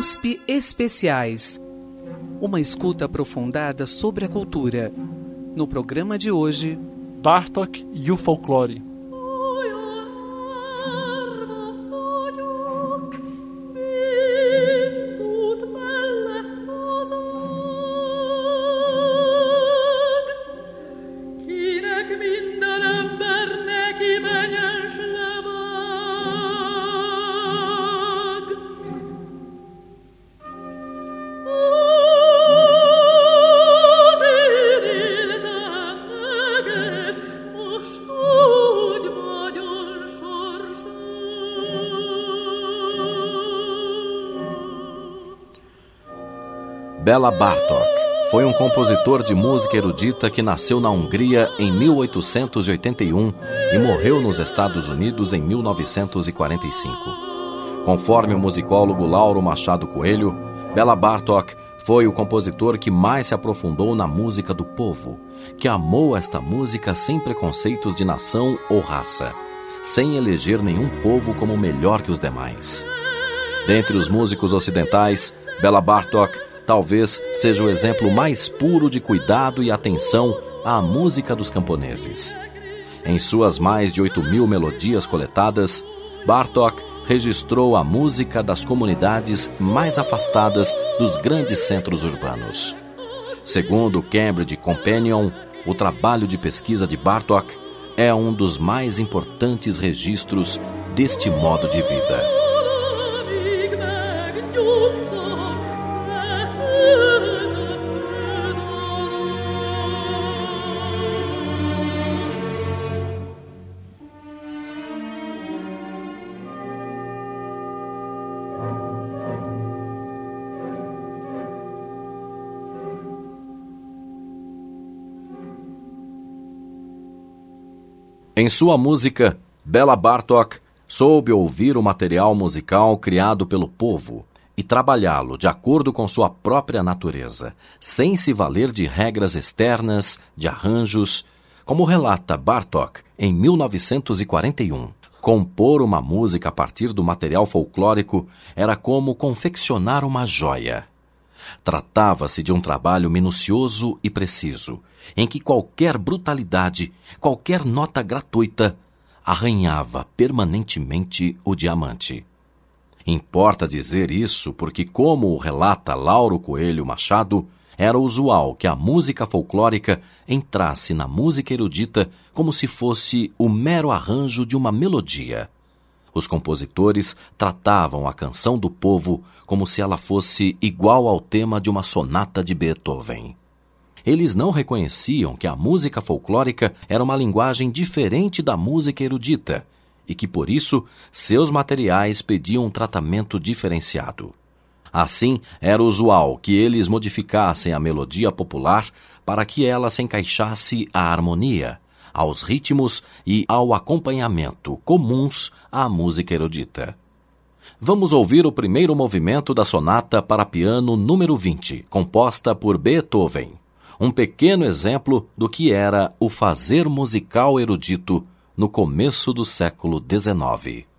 USP Especiais. Uma escuta aprofundada sobre a cultura. No programa de hoje, Bartok e o folclore. Bela Bartok foi um compositor de música erudita que nasceu na Hungria em 1881 e morreu nos Estados Unidos em 1945. Conforme o musicólogo Lauro Machado Coelho, Bela Bartok foi o compositor que mais se aprofundou na música do povo, que amou esta música sem preconceitos de nação ou raça, sem eleger nenhum povo como melhor que os demais. Dentre os músicos ocidentais, Bela Bartok talvez seja o exemplo mais puro de cuidado e atenção à música dos camponeses. Em suas mais de 8 mil melodias coletadas, Bartok registrou a música das comunidades mais afastadas dos grandes centros urbanos. Segundo o Cambridge Companion, o trabalho de pesquisa de Bartok é um dos mais importantes registros deste modo de vida. Sua música, Bela Bartok soube ouvir o material musical criado pelo povo e trabalhá-lo de acordo com sua própria natureza, sem se valer de regras externas, de arranjos, como relata Bartok em 1941. Compor uma música a partir do material folclórico era como confeccionar uma joia. Tratava-se de um trabalho minucioso e preciso, em que qualquer brutalidade, qualquer nota gratuita, arranhava permanentemente o diamante. Importa dizer isso porque, como o relata Lauro Coelho Machado, era usual que a música folclórica entrasse na música erudita como se fosse o mero arranjo de uma melodia. Os compositores tratavam a canção do povo como se ela fosse igual ao tema de uma sonata de Beethoven. Eles não reconheciam que a música folclórica era uma linguagem diferente da música erudita e que, por isso, seus materiais pediam um tratamento diferenciado. Assim, era usual que eles modificassem a melodia popular para que ela se encaixasse à harmonia, aos ritmos e ao acompanhamento comuns à música erudita. Vamos ouvir o primeiro movimento da sonata para piano número 20, composta por Beethoven. Um pequeno exemplo do que era o fazer musical erudito no começo do século XIX.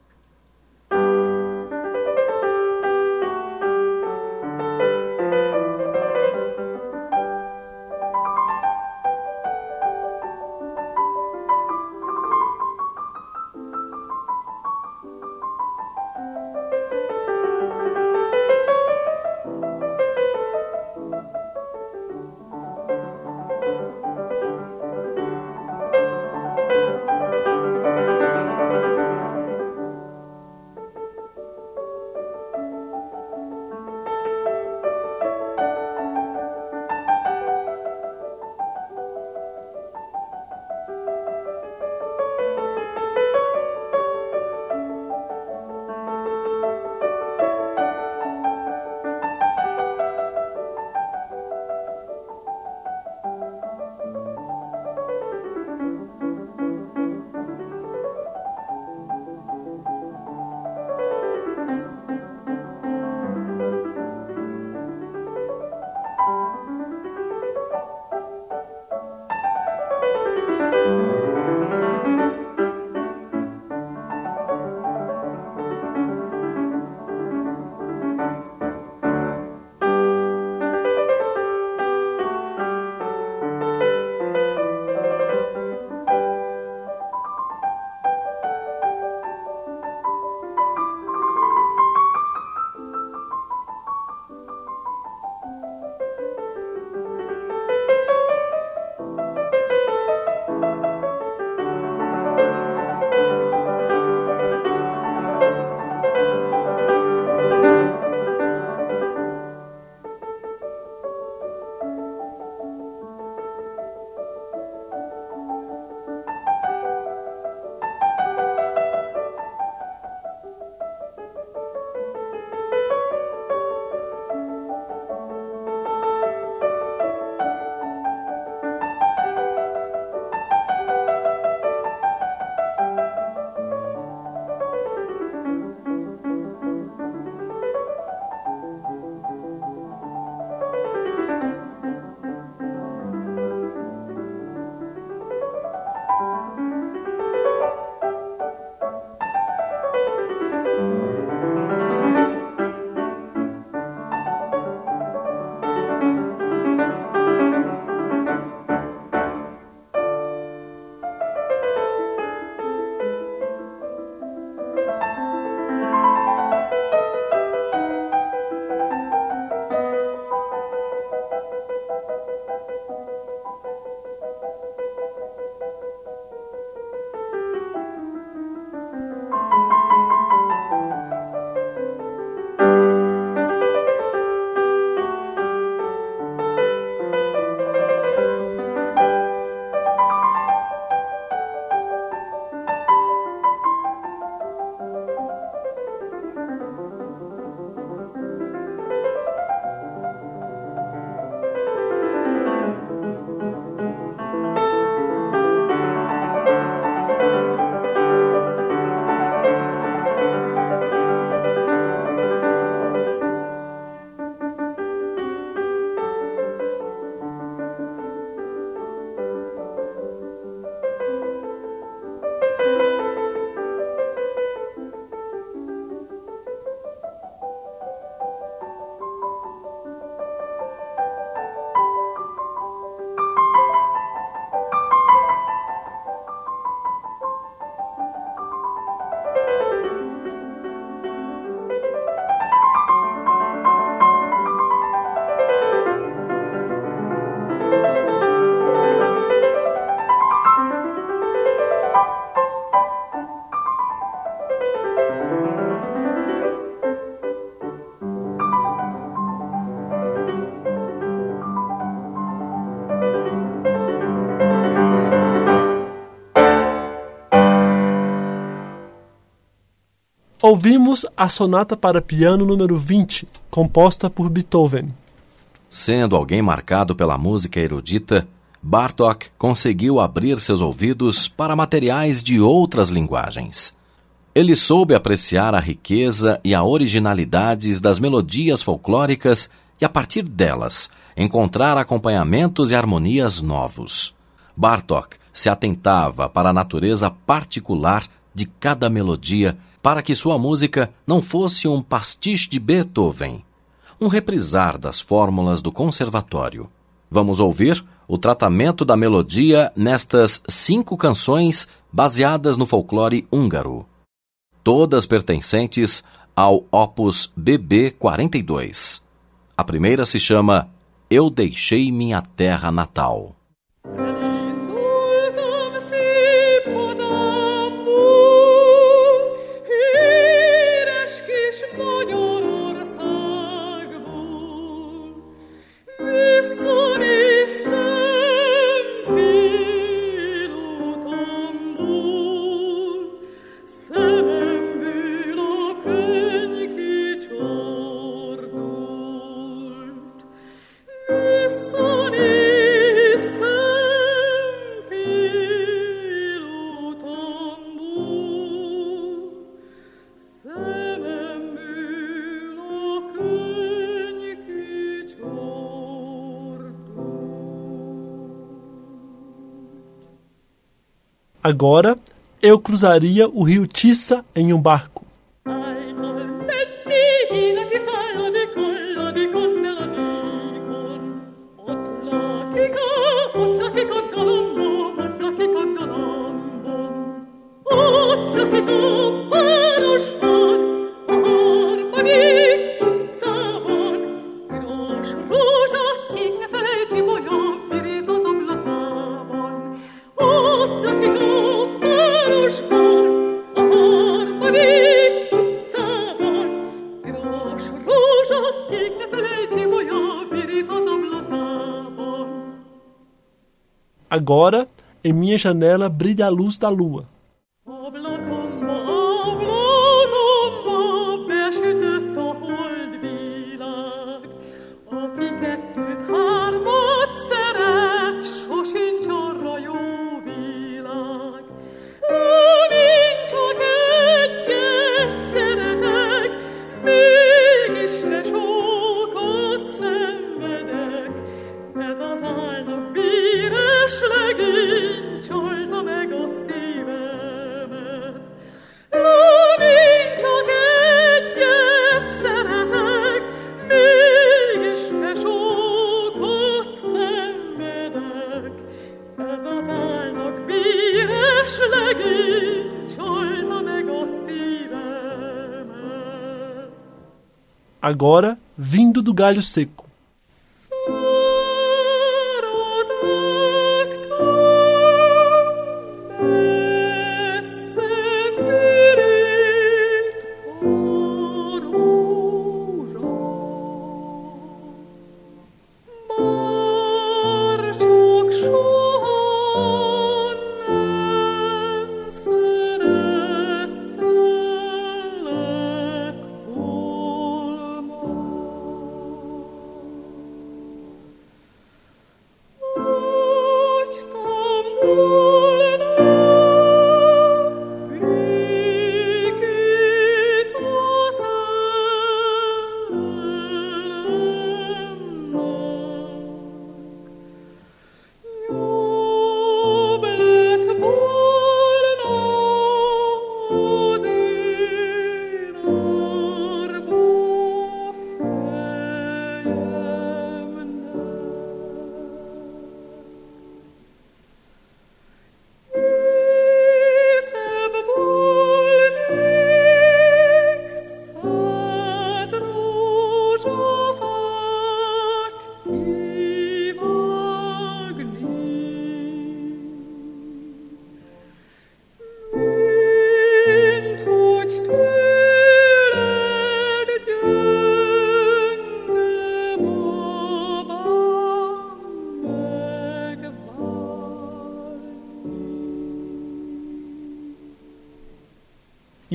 Ouvimos a sonata para piano número 20, composta por Beethoven. Sendo alguém marcado pela música erudita, Bartók conseguiu abrir seus ouvidos para materiais de outras linguagens. Ele soube apreciar a riqueza e a originalidades das melodias folclóricas e, a partir delas, encontrar acompanhamentos e harmonias novos. Bartók se atentava para a natureza particular de cada melodia para que sua música não fosse um pastiche de Beethoven, um reprisar das fórmulas do conservatório. Vamos ouvir o tratamento da melodia nestas cinco canções baseadas no folclore húngaro, todas pertencentes ao Opus BB 42. A primeira se chama Eu Deixei Minha Terra Natal. Agora eu cruzaria o rio Tissa em um barco. Agora, em minha janela brilha a luz da lua. Agora vindo do galho seco.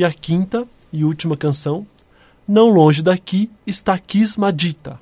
A quinta E última canção, Não Longe Daqui está Kismadita.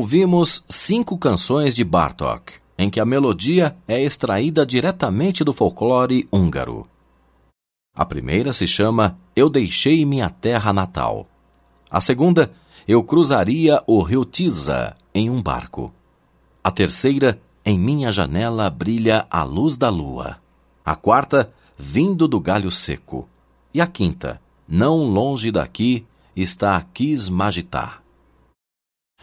Ouvimos cinco canções de Bartók, em que a melodia é extraída diretamente do folclore húngaro. A primeira se chama Eu Deixei Minha Terra Natal. A segunda, Eu Cruzaria o Rio Tisa em um barco. A terceira, Em Minha Janela Brilha a Luz da Lua. A quarta, Vindo do Galho Seco. E a quinta, Não Longe Daqui está Kismagitá.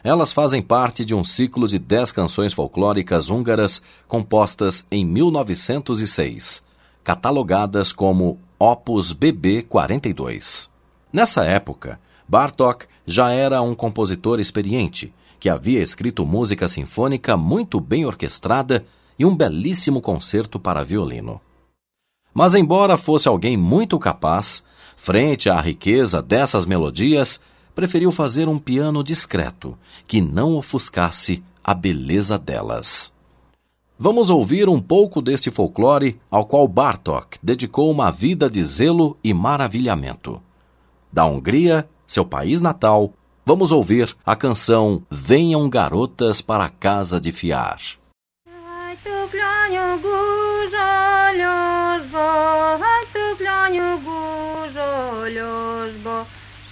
Elas fazem parte de um ciclo de dez canções folclóricas húngaras compostas em 1906, catalogadas como Opus BB 42. Nessa época, Bartók já era um compositor experiente, que havia escrito música sinfônica muito bem orquestrada e um belíssimo concerto para violino. Mas, embora fosse alguém muito capaz, frente à riqueza dessas melodias, preferiu fazer um piano discreto, que não ofuscasse a beleza delas. Vamos ouvir um pouco deste folclore ao qual Bartók dedicou uma vida de zelo e maravilhamento. Da Hungria, seu país natal, vamos ouvir a canção Venham Garotas para a Casa de Fiar.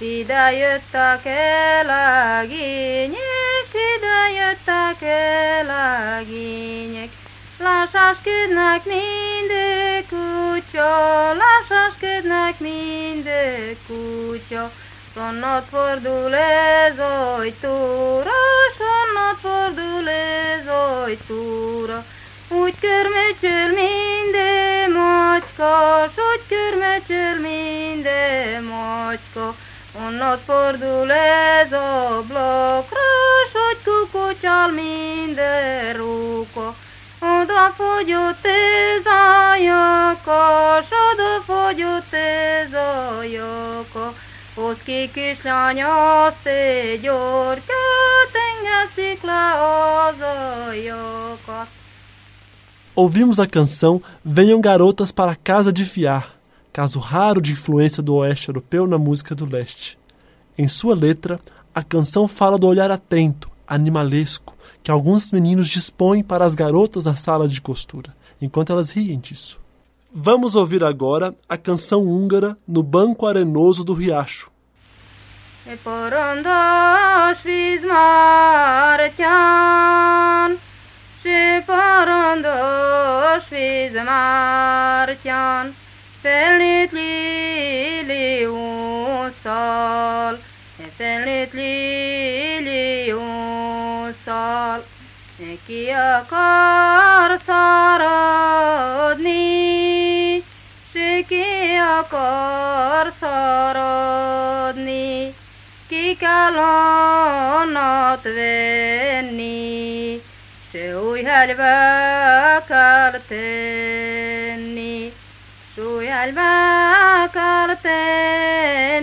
Ide jöttek el a gények, ide jöttek el a gények. Lasaskednek minden kutya, lasaskednek minden kutya, Sonnat fordul ez ajtóra, sonnat fordul ez ajtóra, úgy körmecsöl minden macska, s úgy körmecsöl minden macska, Onnat fordul ez ablakra, s hogy kukucsal minden róka. Oda fogyott ez a jaka, s oda fogyott ez a jaka. Hoz ki kislány azt egy gyortyát, engeszik le az. Ouvimos a canção Venham Garotas para a Casa de Fiar, caso raro de influência do oeste europeu na música do leste. Em sua letra, a canção fala do olhar atento, animalesco, que alguns meninos dispõem para as garotas na sala de costura, enquanto elas riem disso. Vamos ouvir agora a canção húngara No Banco Arenoso do Riacho. E فلت لي لي وصال فلت لي لي وصال كي أقار صارني شكي أقار صارني كي كالونات بني شوي هالبكرتني हलवा करते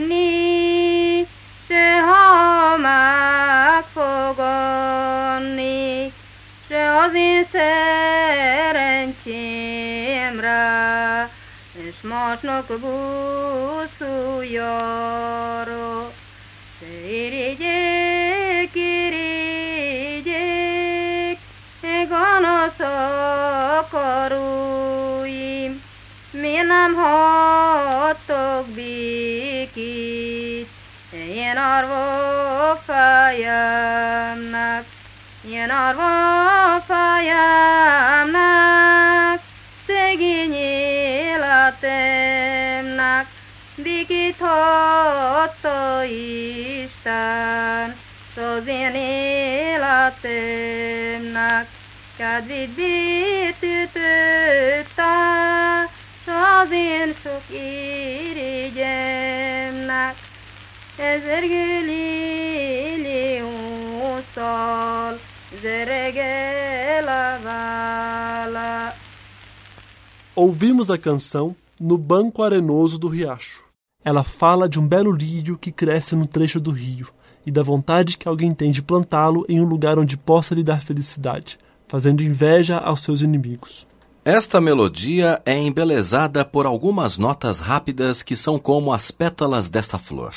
ni se ho mak se az én szerencsémre és másnak búszújára se irigyék, irigyék gonosz akarunk hattok békét, én arva fejemnek, én arva fejemnek, szegény életemnek, békét hatta Isten, az én életemnek, kedvét bétütötte, Ouvimos a canção No Banco Arenoso do Riacho. Ela fala de um belo lírio que cresce no trecho do rio e da vontade que alguém tem de plantá-lo em um lugar onde possa lhe dar felicidade, fazendo inveja aos seus inimigos. Esta melodia é embelezada por algumas notas rápidas que são como as pétalas desta flor.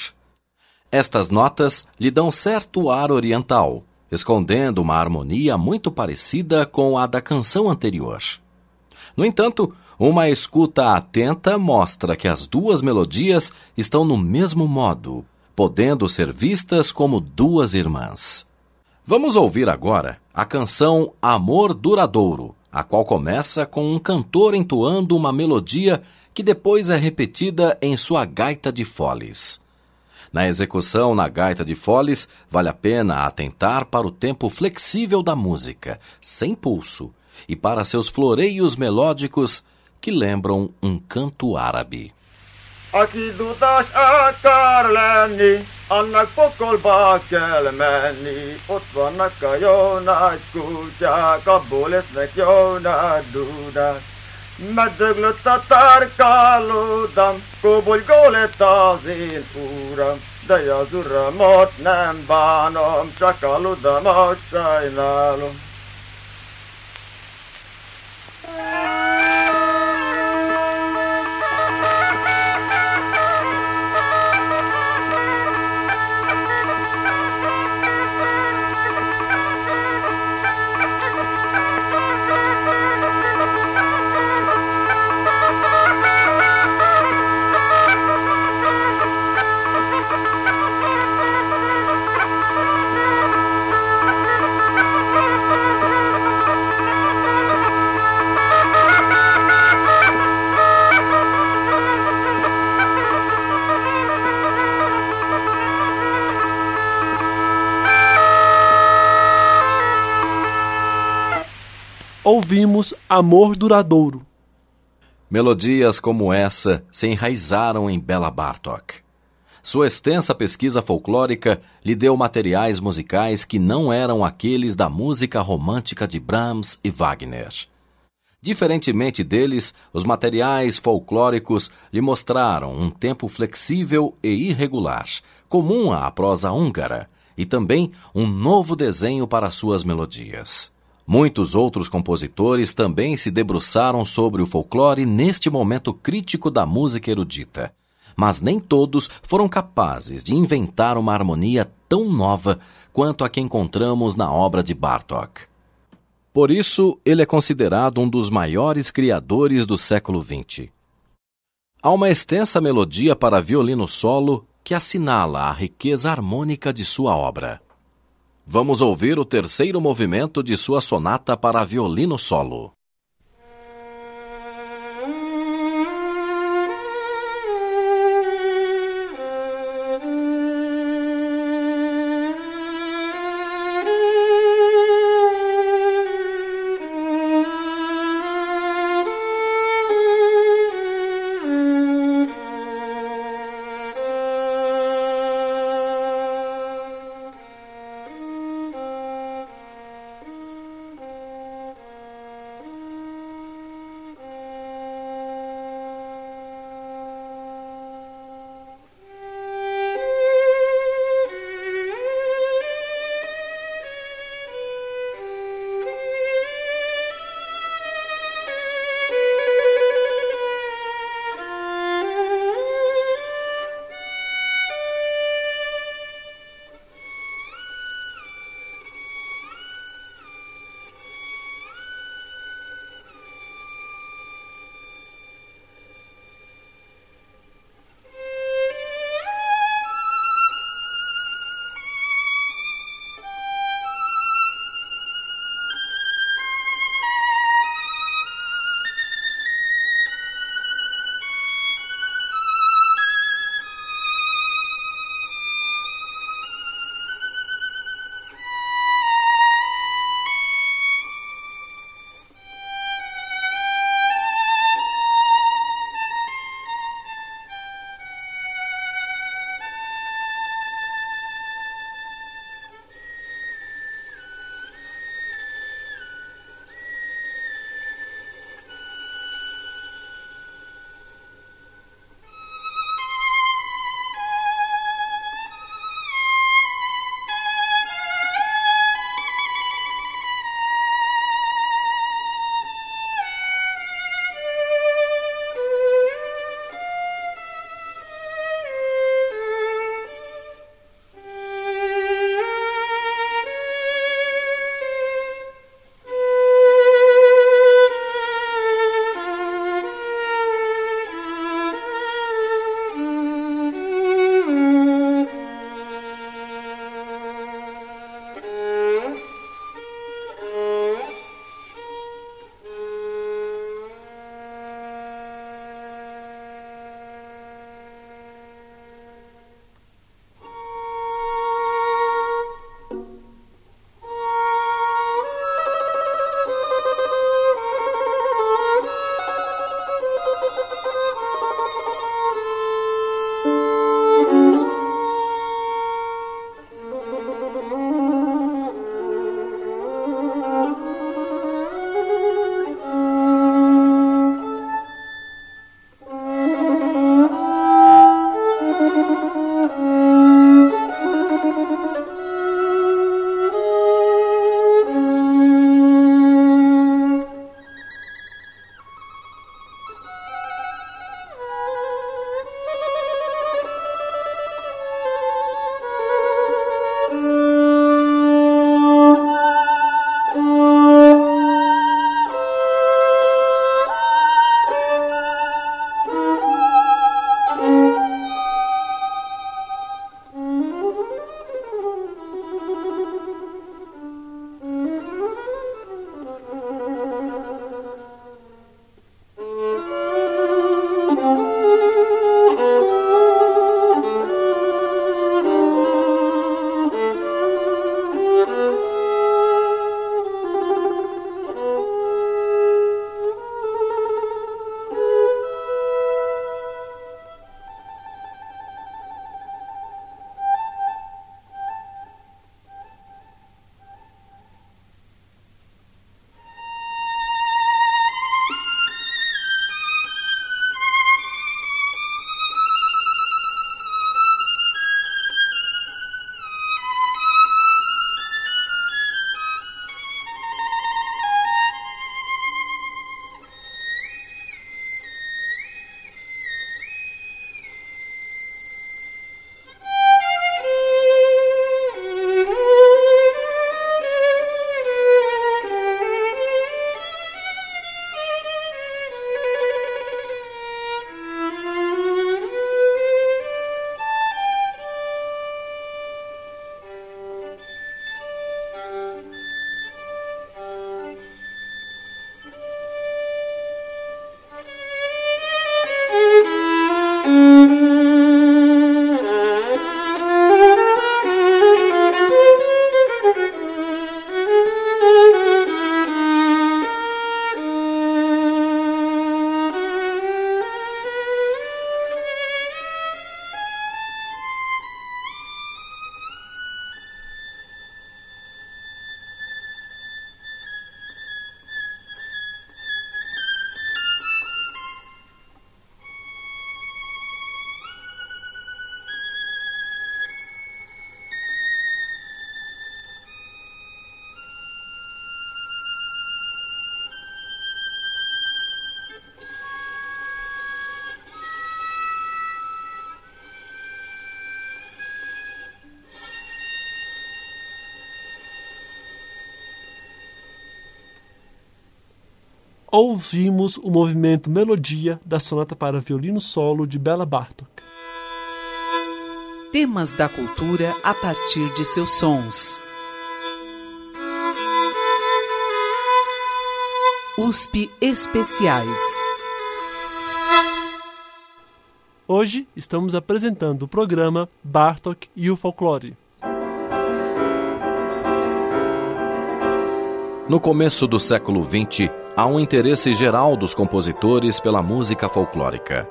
Estas notas lhe dão certo ar oriental, escondendo uma harmonia muito parecida com a da canção anterior. No entanto, uma escuta atenta mostra que as duas melodias estão no mesmo modo, podendo ser vistas como duas irmãs. Vamos ouvir agora a canção Amor Duradouro, a qual começa com um cantor entoando uma melodia que depois é repetida em sua gaita de foles. Na execução na gaita de foles, vale a pena atentar para o tempo flexível da música, sem pulso, e para seus floreios melódicos que lembram um canto árabe. Annak pokolba kell menni. Ott vannak a jó nagy kutyák, abból lesznek jó nagy dudák. Meddöglött a tárkálódam, kobolygó lett az én uram. De az uramot nem bánom, csak a ludamat sajnálom. Ouvimos Amor Duradouro. Melodias como essa se enraizaram em Bela Bartok. Sua extensa pesquisa folclórica lhe deu materiais musicais que não eram aqueles da música romântica de Brahms e Wagner. Diferentemente deles, os materiais folclóricos lhe mostraram um tempo flexível e irregular, comum à prosa húngara, e também um novo desenho para suas melodias. Muitos outros compositores também se debruçaram sobre o folclore neste momento crítico da música erudita, mas nem todos foram capazes de inventar uma harmonia tão nova quanto a que encontramos na obra de Bartók. Por isso, ele é considerado um dos maiores criadores do século XX. Há uma extensa melodia para violino solo que assinala a riqueza harmônica de sua obra. Vamos ouvir o terceiro movimento de sua sonata para violino solo. Ouvimos o movimento Melodia da sonata para violino solo de Bela Bartok. Temas da cultura a partir de seus sons. USP Especiais. Hoje estamos apresentando o programa Bartok e o Folclore. No começo do século XX, há um interesse geral dos compositores pela música folclórica.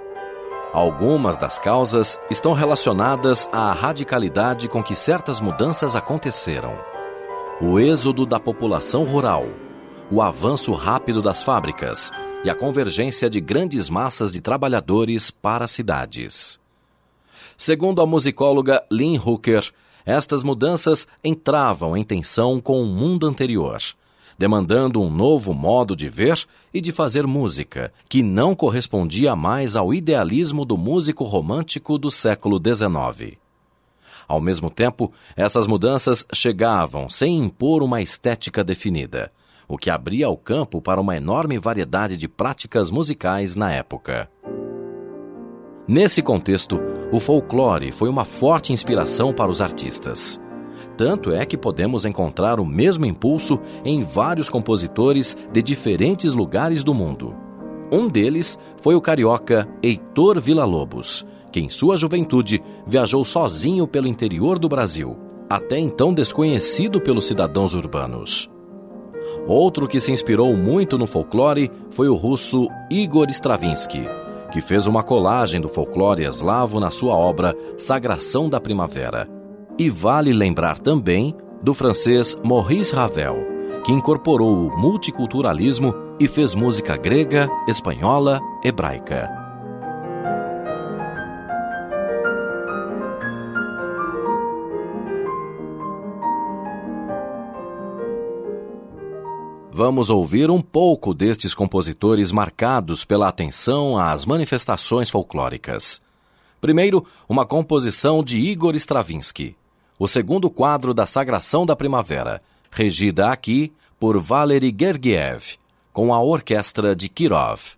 Algumas das causas estão relacionadas à radicalidade com que certas mudanças aconteceram. O êxodo da população rural, o avanço rápido das fábricas e a convergência de grandes massas de trabalhadores para cidades. Segundo a musicóloga Lynn Hooker, estas mudanças entravam em tensão com o mundo anterior demandando um novo modo de ver e de fazer música, que não correspondia mais ao idealismo do músico romântico do século XIX. Ao mesmo tempo, essas mudanças chegavam sem impor uma estética definida, o que abria o campo para uma enorme variedade de práticas musicais na época. Nesse contexto, o folclore foi uma forte inspiração para os artistas. Tanto é que podemos encontrar o mesmo impulso em vários compositores de diferentes lugares do mundo. Um deles foi o carioca Heitor Villa-Lobos, que em sua juventude viajou sozinho pelo interior do Brasil, até então desconhecido pelos cidadãos urbanos. Outro que se inspirou muito no folclore foi o russo Igor Stravinsky, que fez uma colagem do folclore eslavo na sua obra Sagração da Primavera e vale lembrar também do francês Maurice Ravel, que incorporou o multiculturalismo e fez música grega, espanhola, hebraica. Vamos ouvir um pouco destes compositores marcados pela atenção às manifestações folclóricas. Primeiro, uma composição de Igor Stravinsky, o segundo quadro da Sagração da Primavera, regida aqui por Valery Gergiev, com a orquestra de Kirov.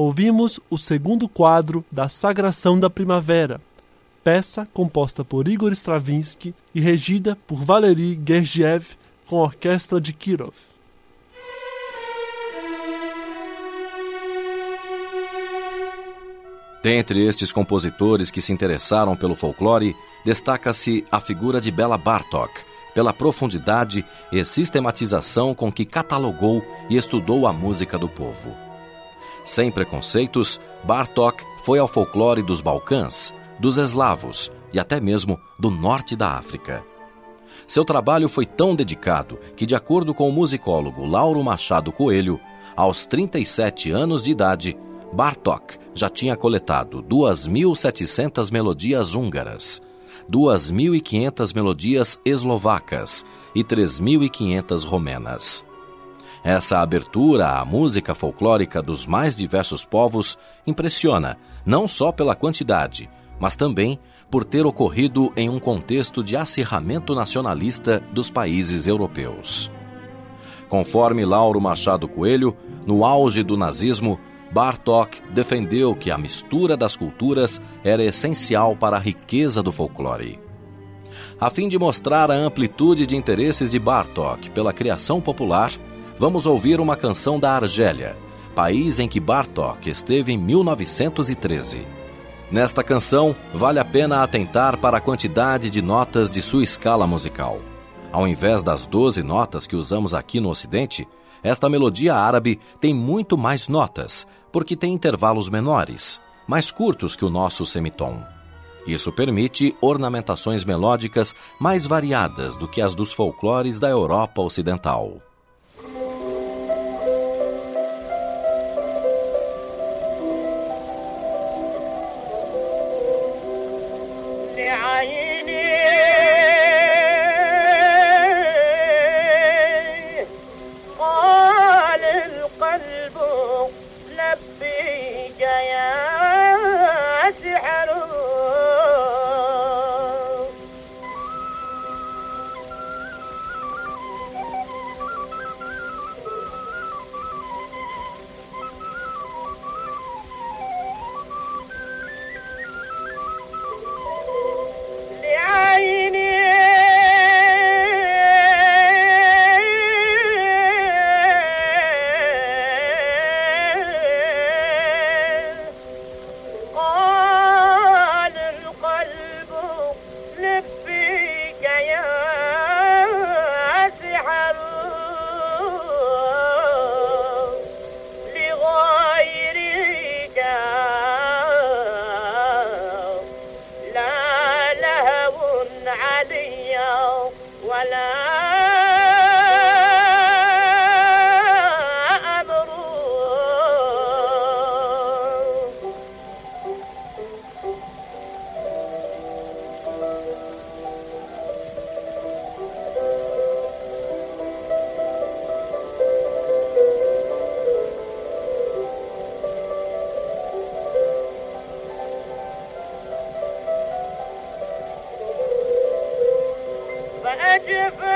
Ouvimos o segundo quadro da Sagração da Primavera, peça composta por Igor Stravinsky e regida por Valery Gergiev com a orquestra de Kirov. Dentre estes compositores que se interessaram pelo folclore, destaca-se a figura de Bela Bartok, pela profundidade e sistematização com que catalogou e estudou a música do povo. Sem preconceitos, Bartok foi ao folclore dos Balcãs, dos eslavos e até mesmo do norte da África. Seu trabalho foi tão dedicado que, de acordo com o musicólogo Lauro Machado Coelho, aos 37 anos de idade, Bartok já tinha coletado 2.700 melodias húngaras, 2.500 melodias eslovacas e 3.500 romenas. Essa abertura à música folclórica dos mais diversos povos impressiona, não só pela quantidade, mas também por ter ocorrido em um contexto de acirramento nacionalista dos países europeus. Conforme Lauro Machado Coelho, no auge do nazismo, Bartok defendeu que a mistura das culturas era essencial para a riqueza do folclore. A fim de mostrar a amplitude de interesses de Bartok pela criação popular, vamos ouvir uma canção da Argélia, país em que Bartok esteve em 1913. Nesta canção, vale a pena atentar para a quantidade de notas de sua escala musical. Ao invés das 12 notas que usamos aqui no Ocidente, esta melodia árabe tem muito mais notas, porque tem intervalos menores, mais curtos que o nosso semitom. Isso permite ornamentações melódicas mais variadas do que as dos folclores da Europa Ocidental. Yes.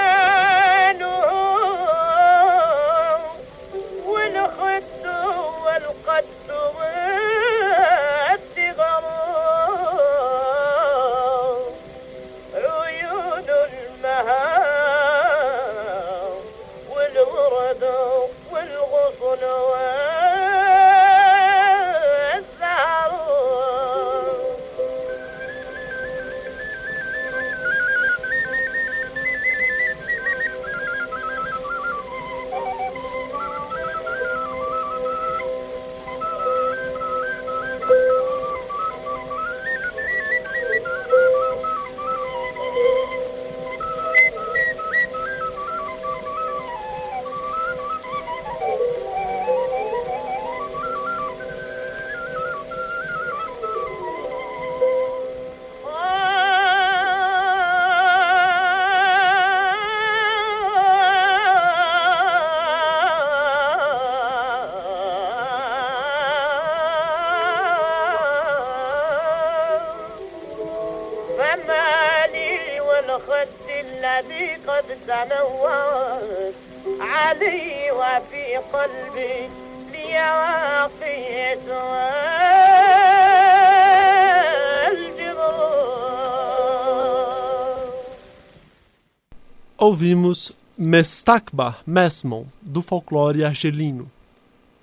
Mestakba Mesmon, do folclore argelino.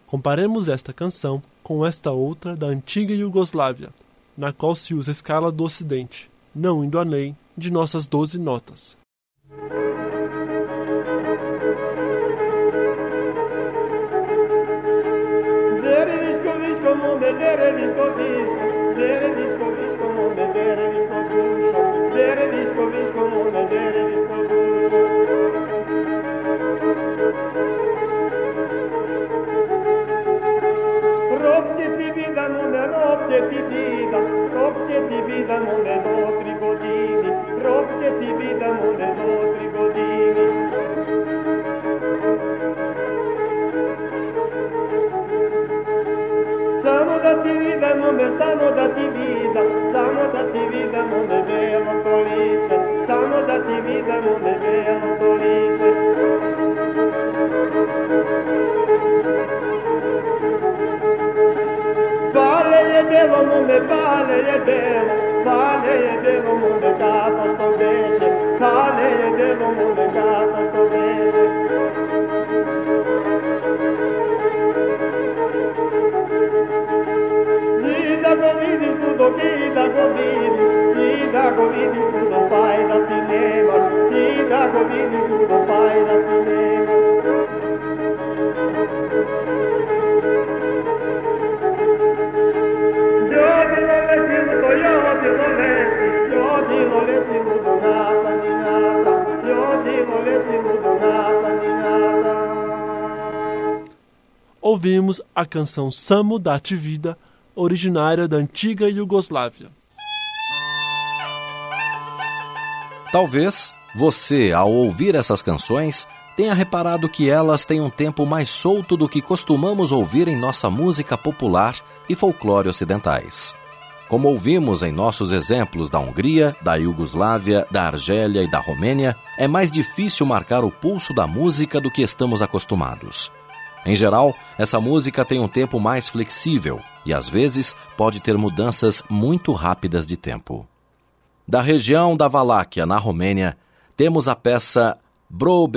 Comparemos esta canção com esta outra da antiga Iugoslávia, na qual se usa a escala do Ocidente, não indo além de nossas doze notas. samo da ti vida, samo da ti vida nome belo to lice, samo da ti vida nome belo to lice. Vale je belo nome, vale je belo, vale je belo nome gato što beše, vale je belo nome gato leti, ludo, jodilo leti, jodilo leti, ludo, nada ni nada, jodilo leti, ludo, nada ni nada. Ouvimos a canção Samo Date Vida, originária da antiga Iugoslávia. Talvez você, ao ouvir essas canções, tenha reparado que elas têm um tempo mais solto do que costumamos ouvir em nossa música popular e folclore ocidentais. Como ouvimos em nossos exemplos da Hungria, da Iugoslávia, da Argélia e da Romênia, é mais difícil marcar o pulso da música do que estamos acostumados. Em geral, essa música tem um tempo mais flexível e às vezes pode ter mudanças muito rápidas de tempo. Da região da Valáquia, na Romênia, temos a peça Bro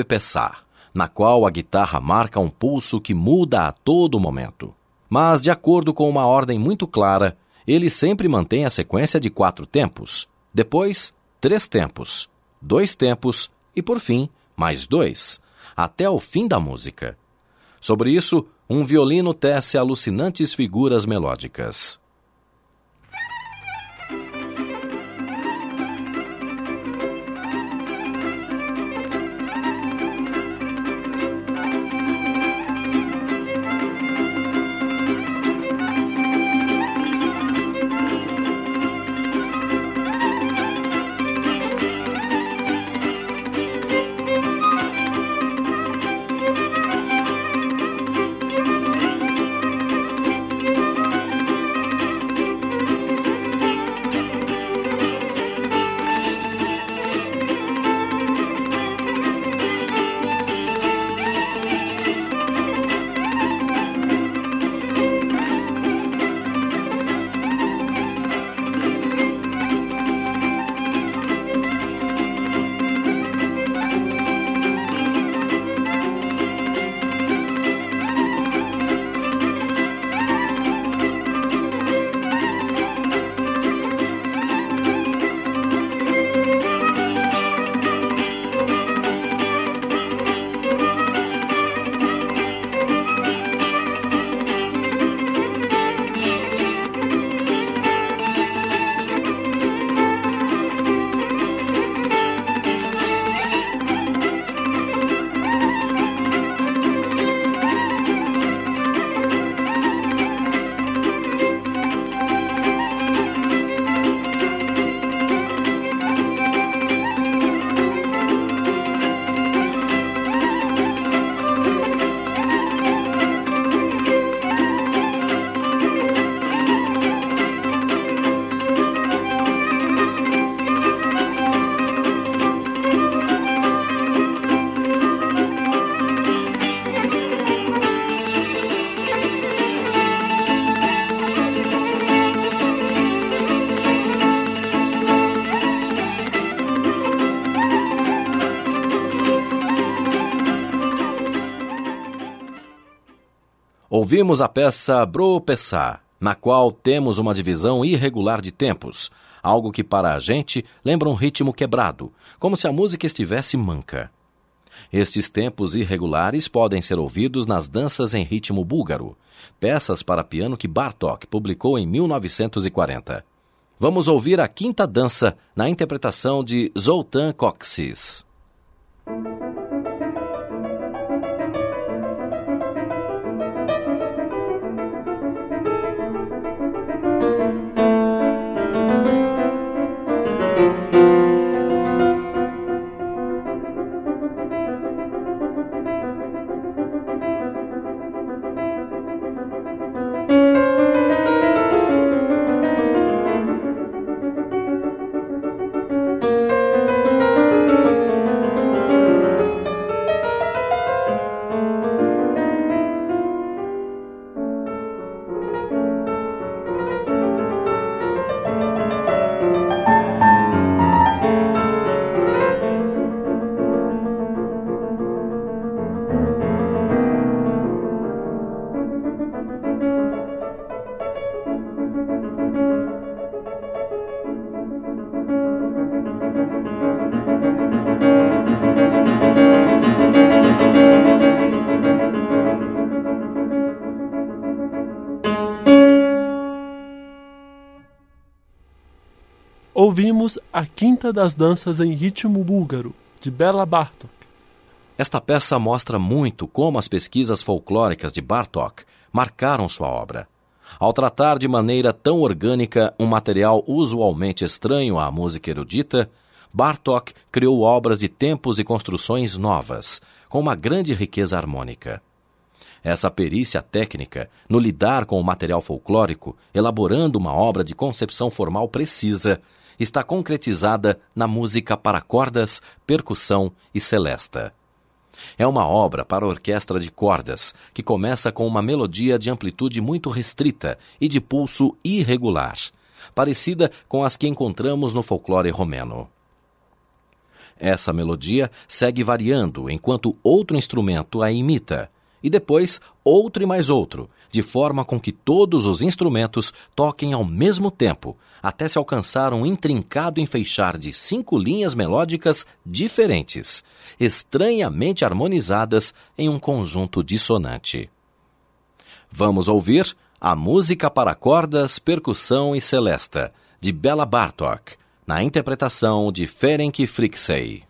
na qual a guitarra marca um pulso que muda a todo momento. Mas, de acordo com uma ordem muito clara, ele sempre mantém a sequência de quatro tempos, depois três tempos, dois tempos e, por fim, mais dois, até o fim da música. Sobre isso, um violino tece alucinantes figuras melódicas. Ouvimos a peça Bro Pessá, na qual temos uma divisão irregular de tempos, algo que para a gente lembra um ritmo quebrado, como se a música estivesse manca. Estes tempos irregulares podem ser ouvidos nas danças em ritmo búlgaro, peças para piano que Bartók publicou em 1940. Vamos ouvir a quinta dança na interpretação de Zoltán Koksis. A quinta das danças em ritmo búlgaro, de Bela Bartok. Esta peça mostra muito como as pesquisas folclóricas de Bartok marcaram sua obra. Ao tratar de maneira tão orgânica um material usualmente estranho à música erudita, Bartok criou obras de tempos e construções novas, com uma grande riqueza harmônica. Essa perícia técnica no lidar com o material folclórico, elaborando uma obra de concepção formal precisa, está concretizada na música para cordas, percussão e celesta. É uma obra para orquestra de cordas, que começa com uma melodia de amplitude muito restrita e de pulso irregular, parecida com as que encontramos no folclore romeno. Essa melodia segue variando enquanto outro instrumento a imita, e depois outro e mais outro, de forma com que todos os instrumentos toquem ao mesmo tempo, até se alcançar um intrincado enfeixar de cinco linhas melódicas diferentes, estranhamente harmonizadas em um conjunto dissonante. Vamos ouvir a música para cordas, percussão e celesta, de Bela Bartok, na interpretação de Ferenc Frixey.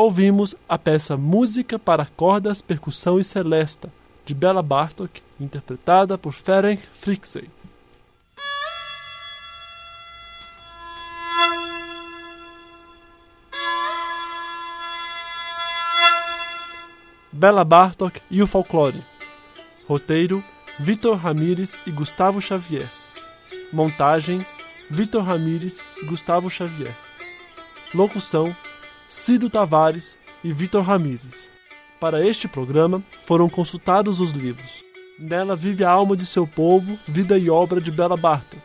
Ouvimos a peça Música para Cordas, Percussão e Celesta, de Bela Bartok, interpretada por Ferenc Frixey. Bela Bartok e o Folclore. Roteiro: Vitor Ramires e Gustavo Xavier. Montagem: Vitor Ramires e Gustavo Xavier. Locução: Cido Tavares e Vitor Ramires. Para este programa foram consultados os livros. Nela vive a alma de seu povo, vida e obra de Bela Bartok,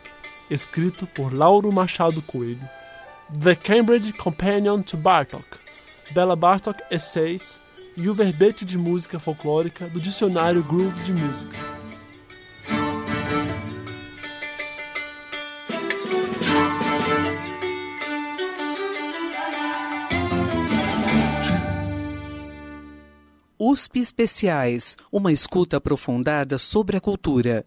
escrito por Lauro Machado Coelho. The Cambridge Companion to Bartok, Bela Bartok Essays e o verbete de música folclórica do dicionário Groove de Música. USP Especiais, uma escuta aprofundada sobre a cultura.